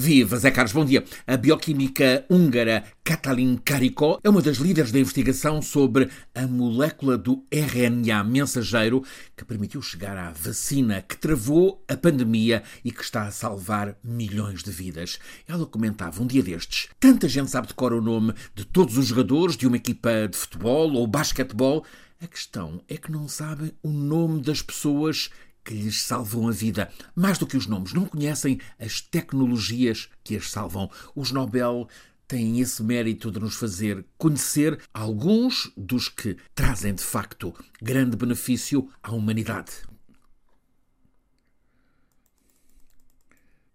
Viva, Zé Carlos, bom dia. A bioquímica húngara Katalin Karikó é uma das líderes da investigação sobre a molécula do RNA mensageiro que permitiu chegar à vacina que travou a pandemia e que está a salvar milhões de vidas. Ela comentava um dia destes: tanta gente sabe de cor o nome de todos os jogadores de uma equipa de futebol ou basquetebol. A questão é que não sabem o nome das pessoas que lhes salvam a vida. Mais do que os nomes, não conhecem as tecnologias que as salvam. Os Nobel têm esse mérito de nos fazer conhecer alguns dos que trazem de facto grande benefício à humanidade.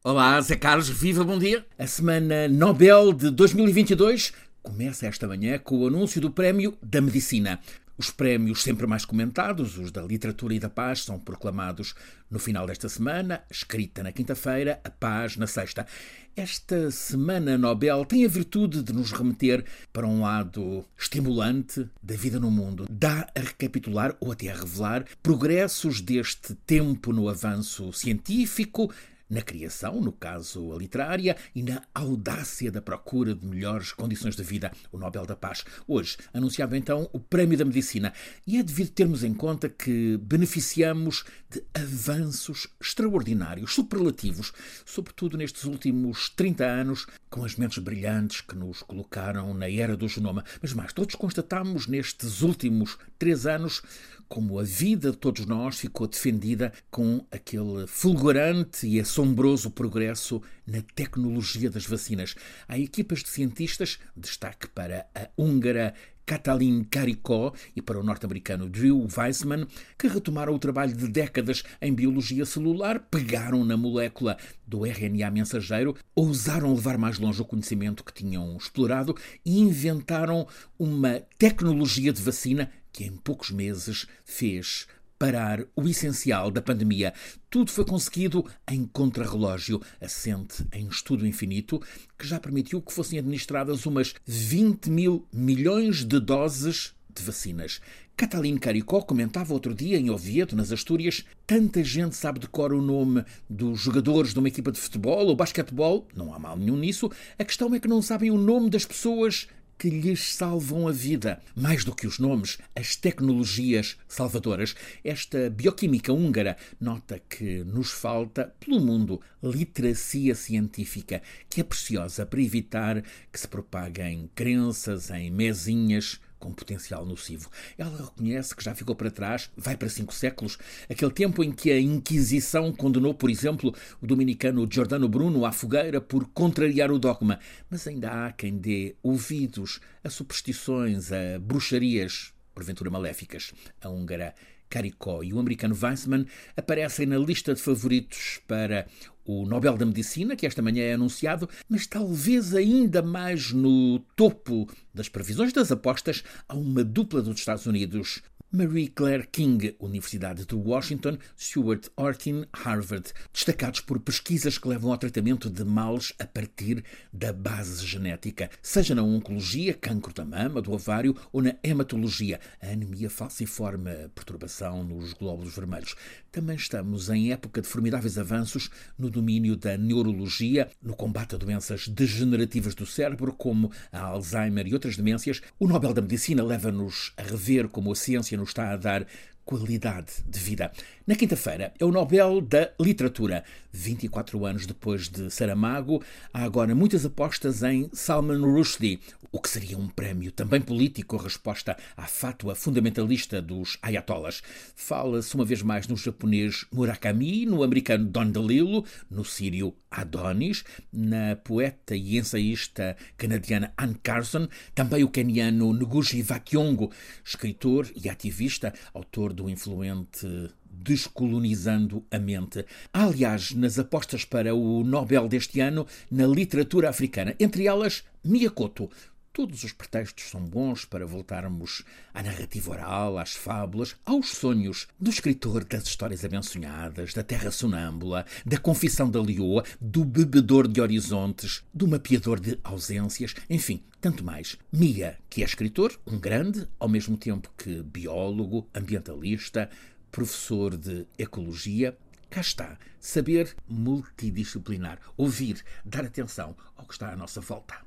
Olá, Zé Carlos, viva, bom dia. A Semana Nobel de 2022 começa esta manhã com o anúncio do Prémio da Medicina. Os prémios sempre mais comentados, os da literatura e da paz, são proclamados no final desta semana, escrita na quinta-feira, a paz na sexta. Esta Semana Nobel tem a virtude de nos remeter para um lado estimulante da vida no mundo. Dá a recapitular ou até a revelar progressos deste tempo no avanço científico, na criação, no caso a literária, e na audácia da procura de melhores condições de vida, o Nobel da Paz. Hoje anunciava então o Prémio da Medicina e é devido termos em conta que beneficiamos de avanços extraordinários, superlativos, sobretudo nestes últimos 30 anos, com as mentes brilhantes que nos colocaram na era do genoma. Mas mais, todos constatamos nestes últimos três anos como a vida de todos nós ficou defendida com aquele fulgurante e assombroso progresso na tecnologia das vacinas. Há equipas de cientistas, destaque para a húngara Katalin Karikó e para o norte-americano Drew Weissman, que retomaram o trabalho de décadas em biologia celular, pegaram na molécula do RNA mensageiro, ousaram levar mais longe o conhecimento que tinham explorado e inventaram uma tecnologia de vacina que em poucos meses fez parar o essencial da pandemia. Tudo foi conseguido em contrarrelógio, assente em estudo infinito, que já permitiu que fossem administradas umas 20 mil milhões de doses de vacinas. Catalina Caricó comentava outro dia em Oviedo, nas Astúrias, tanta gente sabe de cor o nome dos jogadores de uma equipa de futebol ou basquetebol, não há mal nenhum nisso, a questão é que não sabem o nome das pessoas que lhes salvam a vida. Mais do que os nomes, as tecnologias salvadoras. Esta bioquímica húngara nota que nos falta, pelo mundo, literacia científica, que é preciosa para evitar que se propaguem crenças em mesinhas com potencial nocivo. Ela reconhece que já ficou para trás, vai para cinco séculos, aquele tempo em que a Inquisição condenou, por exemplo, o dominicano Giordano Bruno à fogueira por contrariar o dogma. Mas ainda há quem dê ouvidos a superstições, a bruxarias, porventura maléficas. A húngara Caricó. E o americano Weissman aparecem na lista de favoritos para o Nobel da Medicina, que esta manhã é anunciado, mas talvez ainda mais no topo das previsões das apostas há uma dupla dos Estados Unidos, Marie Claire King, Universidade de Washington, Stuart Ortin, Harvard, destacados por pesquisas que levam ao tratamento de males a partir da base genética, seja na oncologia, cancro da mama, do ovário, ou na hematologia, a anemia falciforme, perturbação nos glóbulos vermelhos. Também estamos em época de formidáveis avanços no domínio da neurologia, no combate a doenças degenerativas do cérebro, como a Alzheimer e outras demências. O Nobel da Medicina leva-nos a rever como a ciência nos está a dar qualidade de vida. Na quinta-feira é o Nobel da Literatura. 24 anos depois de Saramago, há agora muitas apostas em Salman Rushdie, o que seria um prémio também político, a resposta à fátua fundamentalista dos ayatollahs. Fala-se uma vez mais no japonês Murakami, no americano Don DeLillo, no sírio Adonis, na poeta e ensaísta canadiana Anne Carson, também o keniano Ngugi Wa Thiong'o, escritor e ativista, autor do influente Descolonizando a Mente. Aliás, nas apostas para o Nobel deste ano, na literatura africana, entre elas Miyakoto, Todos os pretextos são bons para voltarmos à narrativa oral, às fábulas, aos sonhos do escritor das histórias abençonhadas, da terra sonâmbula, da confissão da leoa, do bebedor de horizontes, do mapeador de ausências, enfim, tanto mais. Mia, que é escritor, um grande, ao mesmo tempo que biólogo, ambientalista, professor de ecologia, cá está, saber multidisciplinar, ouvir, dar atenção ao que está à nossa volta.